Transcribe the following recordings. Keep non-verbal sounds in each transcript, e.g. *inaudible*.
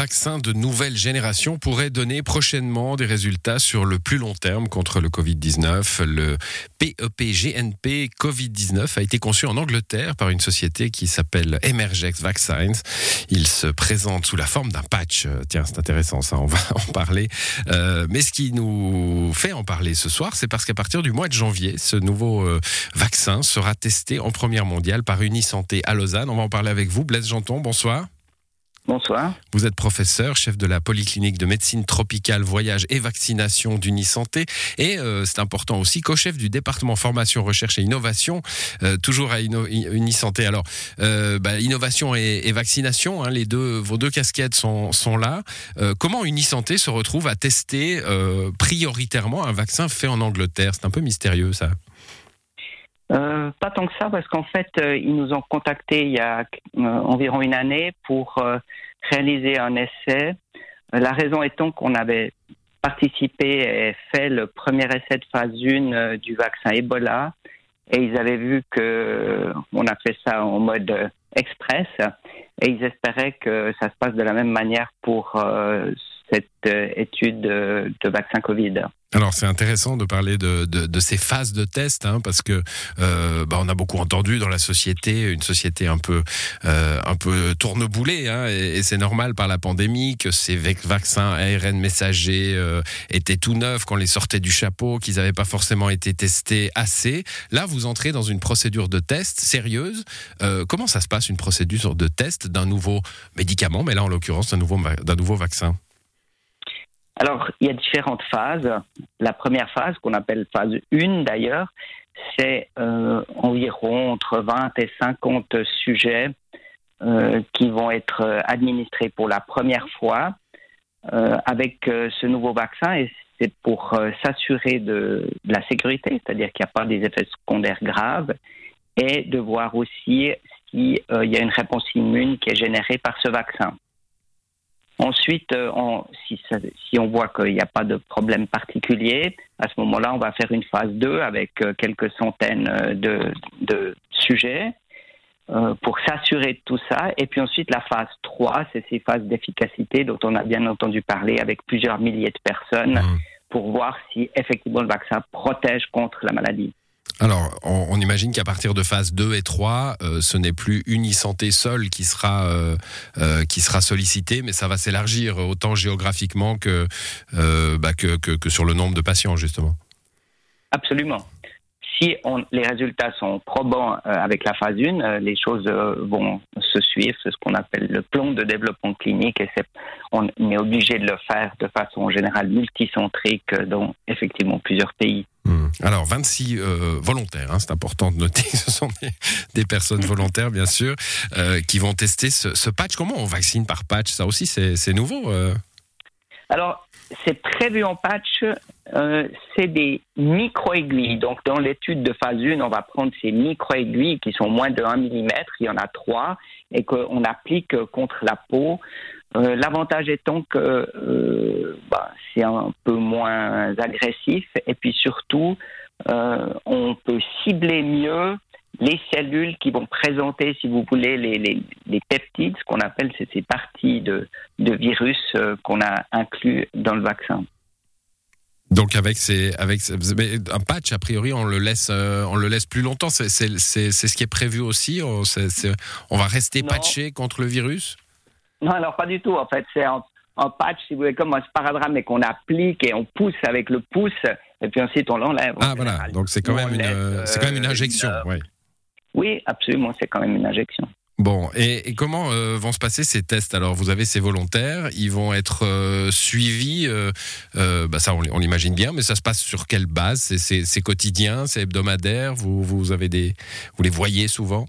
Vaccin de nouvelle génération pourrait donner prochainement des résultats sur le plus long terme contre le Covid-19. Le E PEP-GNP Covid-19 a été conçu en Angleterre par une société qui s'appelle Emergex Vaccines. Il se présente sous la forme d'un patch. Euh, Tiens, c'est intéressant ça, on va *laughs* en parler. Euh, mais ce qui nous fait en parler ce soir, c'est parce qu'à partir du mois de janvier, ce nouveau euh, vaccin sera testé en première mondiale par Unisanté à Lausanne. On va en parler avec vous, Blaise Janton. Bonsoir. Bonsoir. Vous êtes professeur, chef de la polyclinique de médecine tropicale, voyage et vaccination d'Unisanté. Et euh, c'est important aussi, co-chef du département formation, recherche et innovation, euh, toujours à Unisanté. Alors, euh, bah, innovation et, vaccination, hein, les deux, vos deux casquettes sont, sont là. Comment Unisanté se retrouve à tester prioritairement un vaccin fait en Angleterre? C'est un peu mystérieux, ça. Pas tant que ça, parce qu'en fait, euh, ils nous ont contactés il y a euh, environ une année pour euh, réaliser un essai. La raison étant qu'on avait participé et fait le premier essai de phase 1 euh, du vaccin Ebola, et ils avaient vu que on a fait ça en mode express, et ils espéraient que ça se passe de la même manière pour euh, cette euh, étude de, de vaccin Covid. Alors c'est intéressant de parler de, ces phases de test hein, parce que euh, bah, on a beaucoup entendu dans la société une société un peu euh, un peu tourneboulée hein, et, c'est normal par la pandémie que ces vac- vaccins ARN messagers euh, étaient tout neufs qu'on les sortait du chapeau qu'ils n'avaient pas forcément été testés assez. Là vous entrez dans une procédure de test sérieuse. Euh, comment ça se passe une procédure de test d'un nouveau médicament mais là en l'occurrence d'un nouveau d'un nouveau vaccin? Alors, il y a différentes phases. La première phase, qu'on appelle phase 1 d'ailleurs, c'est euh, environ entre 20 et 50 sujets euh, qui vont être euh, administrés pour la première fois avec ce nouveau vaccin et c'est pour s'assurer de, de la sécurité, c'est-à-dire qu'il n'y a pas des effets secondaires graves et de voir aussi s'il y a une réponse immune qui est générée par ce vaccin. Ensuite, euh, on- si, ça- si on voit qu'il n'y a pas de problème particulier, à ce moment-là, on va faire une phase 2 avec euh, quelques centaines euh, de, de sujets pour s'assurer de tout ça. Et puis ensuite, la phase 3, c'est ces phases d'efficacité dont on a bien entendu parler avec plusieurs milliers de personnes Mhm. pour voir si effectivement le vaccin protège contre la maladie. Alors, on, imagine qu'à partir de phase 2 et 3, euh, ce n'est plus Unisanté seul qui sera, euh, euh, qui sera sollicité, mais ça va s'élargir autant géographiquement que, euh, bah, que, sur le nombre de patients, justement. Absolument. Si les résultats sont probants avec la phase 1, euh, les choses vont se suivre. C'est ce qu'on appelle le plan de développement clinique et on est obligé de le faire de façon générale multicentrique dans effectivement plusieurs pays. Alors, 26 euh, volontaires, hein, c'est important de noter ce sont des, personnes volontaires, bien sûr, euh, qui vont tester ce, patch. Comment on vaccine par patch? Ça aussi, c'est nouveau. euh. Alors, c'est prévu en patch, c'est des micro-aiguilles. Donc, dans l'étude de phase 1, on va prendre ces micro-aiguilles qui sont moins de 1 mm, il y en a trois, et qu'on applique contre la peau. Euh, L'avantage étant que euh, bah, c'est un peu moins agressif, et puis surtout, euh, on peut cibler mieux les cellules qui vont présenter, si vous voulez, les, les, les peptides, ce qu'on appelle ces parties de, de virus qu'on a inclus dans le vaccin. Donc avec ces, avec mais un patch a priori on le laisse, euh, on le laisse plus longtemps. C'est ce qui est prévu aussi. On, va rester Non. patché contre le virus? Non, alors pas du tout. En fait, c'est un, un patch, si vous voulez, comme un sparadrap, mais qu'on applique et on pousse avec le pouce, et puis ensuite on l'enlève. en Ah voilà. général. Donc c'est quand même une, euh, c'est quand même une injection. une, ouais. Oui, absolument, c'est quand même une injection. Bon, et, et comment euh, vont se passer ces tests? Alors, vous avez ces volontaires, ils vont être euh, suivis, euh, bah ça on, on l'imagine bien, mais ça se passe sur quelle base? C'est- quotidien, c'est hebdomadaire? Vous, vous, avez des, vous les voyez souvent?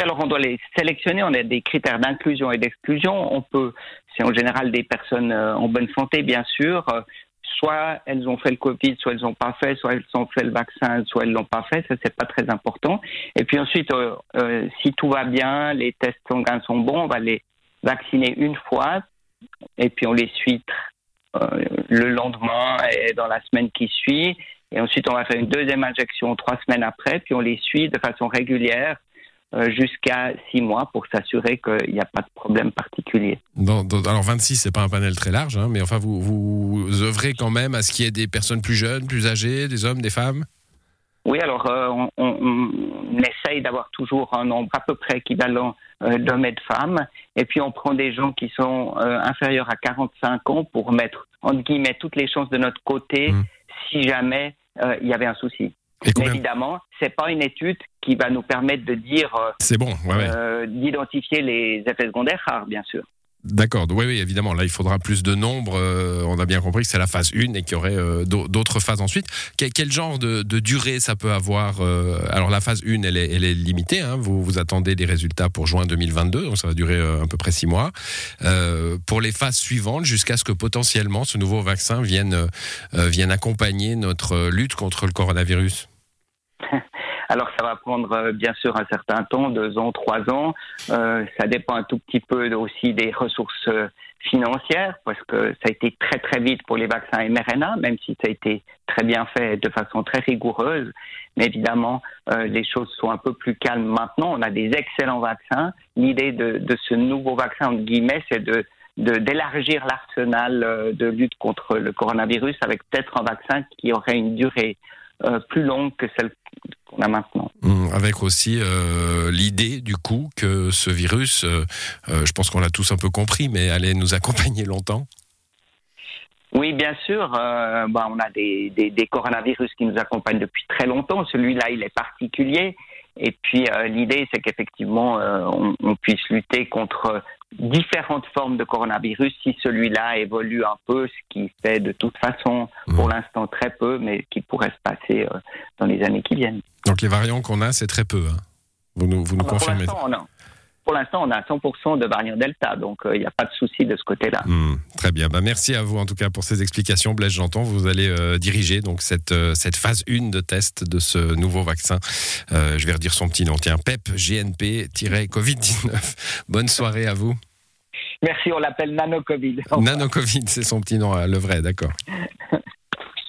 Alors on doit les sélectionner. On a des critères d'inclusion et d'exclusion. On peut, c'est en général des personnes euh, en bonne santé, bien sûr. Euh, Soit elles ont fait le Covid, soit elles n'ont pas fait, soit elles ont fait le vaccin, soit elles l'ont pas fait. Ça, c'est pas très important. Et puis ensuite, euh, si tout va bien, les tests sanguins sont bons, on va les vacciner une fois, et puis on les suit le lendemain et dans la semaine qui suit. Et ensuite, on va faire une deuxième injection trois semaines après, puis on les suit de façon régulière jusqu'à six mois pour s'assurer qu'il n'y a pas de problème particulier. alors 26, c'est pas un panel très large, hein, mais enfin vous, vous œuvrez quand même à ce qu'il y ait des personnes plus jeunes, plus âgées, des hommes, des femmes? Oui, alors on, on, essaye d'avoir toujours un nombre à peu près équivalent d'hommes et de femmes, et puis on prend des gens qui sont inférieurs à 45 ans pour mettre entre guillemets toutes les chances de notre côté mmh. si jamais il y avait un souci. Mais évidemment, c'est pas une étude qui va nous permettre de dire. Euh, c'est bon, euh, d'identifier les effets secondaires rares, bien sûr. D'accord, oui, oui, évidemment. Là, il faudra plus de nombres. Euh, on a bien compris que c'est la phase 1 et qu'il y aurait d'autres phases ensuite. Quel, genre de, durée ça peut avoir Alors, la phase 1, elle est, limitée. Hein. Vous, vous attendez des résultats pour juin 2022, donc ça va durer à peu près 6 mois. pour les phases suivantes, jusqu'à ce que potentiellement ce nouveau vaccin vienne, vienne accompagner notre lutte contre le coronavirus *laughs* alors ça va prendre euh, bien sûr un certain temps, deux ans, trois ans. Euh, ça dépend un tout petit peu aussi des ressources euh, financières, parce que ça a été très très vite pour les vaccins mRNA, même si ça a été très bien fait de façon très rigoureuse. Mais évidemment, les choses sont un peu plus calmes maintenant. On a des excellents vaccins. L'idée de, de, ce nouveau vaccin, entre guillemets, c'est de d'élargir l'arsenal de lutte contre le coronavirus avec peut-être un vaccin qui aurait une durée euh, plus longue que celle qu'on a maintenant. Hum, avec aussi euh, l'idée du coup que ce virus, euh, je pense qu'on l'a tous un peu compris, mais allait nous accompagner longtemps. Oui, bien sûr. bah, on a des, des, des, coronavirus qui nous accompagnent depuis très longtemps. Celui-là, il est particulier. Et puis l'idée, c'est qu'effectivement, on, on, puisse lutter contre différentes formes de coronavirus si celui-là évolue un peu, ce qui fait de toute façon pour mmh. l'instant très peu, mais qui pourrait se passer euh, dans les années qui viennent. Donc les variants qu'on a, c'est très peu. Hein. Vous nous, vous nous ah bah, confirmez pour l'instant, on a 100% de variant Delta, donc il euh, n'y a pas de souci de ce côté-là. Mmh, très bien. Bah, merci à vous en tout cas pour ces explications. Blaise J'entends, vous allez euh, diriger donc cette, cette phase 1 de test de ce nouveau vaccin. je vais redire son petit nom. Tiens, PEP GNP-Covid-19. *laughs* Bonne soirée à vous. Merci, on l'appelle Nano-Covid. Nano-Covid, c'est son petit nom, le vrai, d'accord. *laughs*